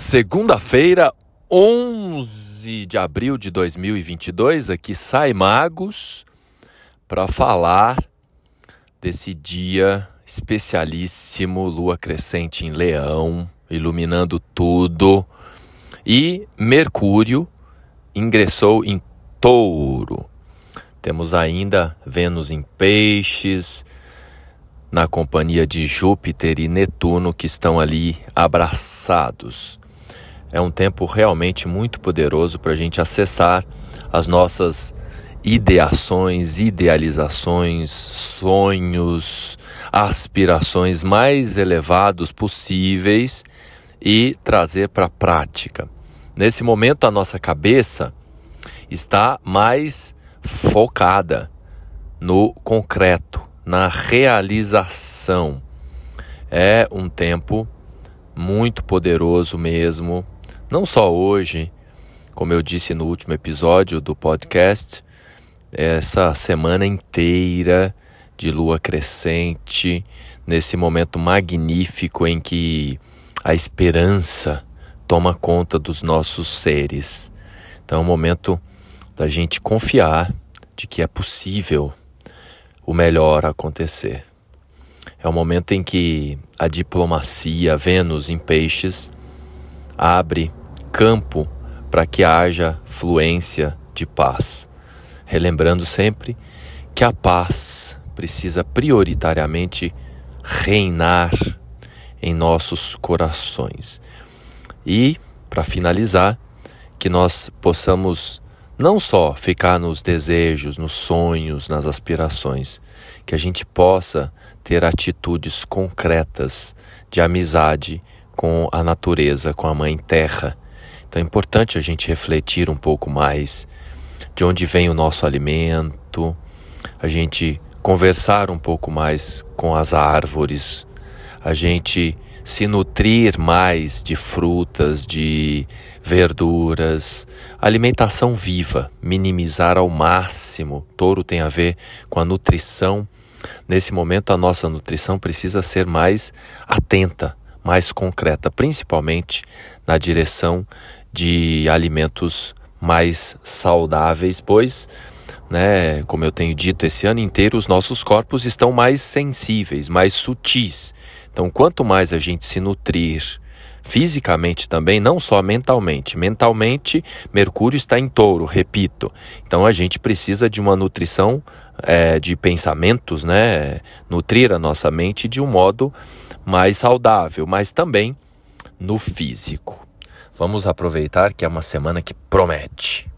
Segunda-feira, 11 de abril de 2022, aqui sai Magos para falar desse dia especialíssimo, lua crescente em Leão, iluminando tudo, e Mercúrio ingressou em Touro. Temos ainda Vênus em Peixes, na companhia de Júpiter e Netuno que estão ali abraçados. É um tempo realmente muito poderoso para a gente acessar as nossas ideações, idealizações, sonhos, aspirações mais elevados possíveis e trazer para a prática. Nesse momento, a nossa cabeça está mais focada no concreto, na realização. É um tempo muito poderoso mesmo não só hoje, como eu disse no último episódio do podcast, essa semana inteira de lua crescente, nesse momento magnífico em que a esperança toma conta dos nossos seres. Então é um momento da gente confiar de que é possível o melhor acontecer. É um momento em que a diplomacia, Vênus em peixes, abre campo para que haja fluência de paz. Relembrando sempre que a paz precisa prioritariamente reinar em nossos corações. E, para finalizar, que nós possamos não só ficar nos desejos, nos sonhos, nas aspirações, que a gente possa ter atitudes concretas de amizade com a natureza, com a Mãe Terra. Então é importante a gente refletir um pouco mais de onde vem o nosso alimento, a gente conversar um pouco mais com as árvores, a gente se nutrir mais de frutas, de verduras, alimentação viva, minimizar ao máximo. Touro tem a ver com a nutrição. Nesse momento, a nossa nutrição precisa ser mais atenta mais concreta, principalmente na direção de alimentos mais saudáveis, pois, né, como eu tenho dito esse ano inteiro, os nossos corpos estão mais sensíveis, mais sutis. Então, quanto mais a gente se nutrir fisicamente também, não só mentalmente. Mentalmente, Mercúrio está em touro, repito. Então, a gente precisa de uma nutrição é, de pensamentos, né? Nutrir a nossa mente de um modo mais saudável, mas também no físico. Vamos aproveitar que é uma semana que promete.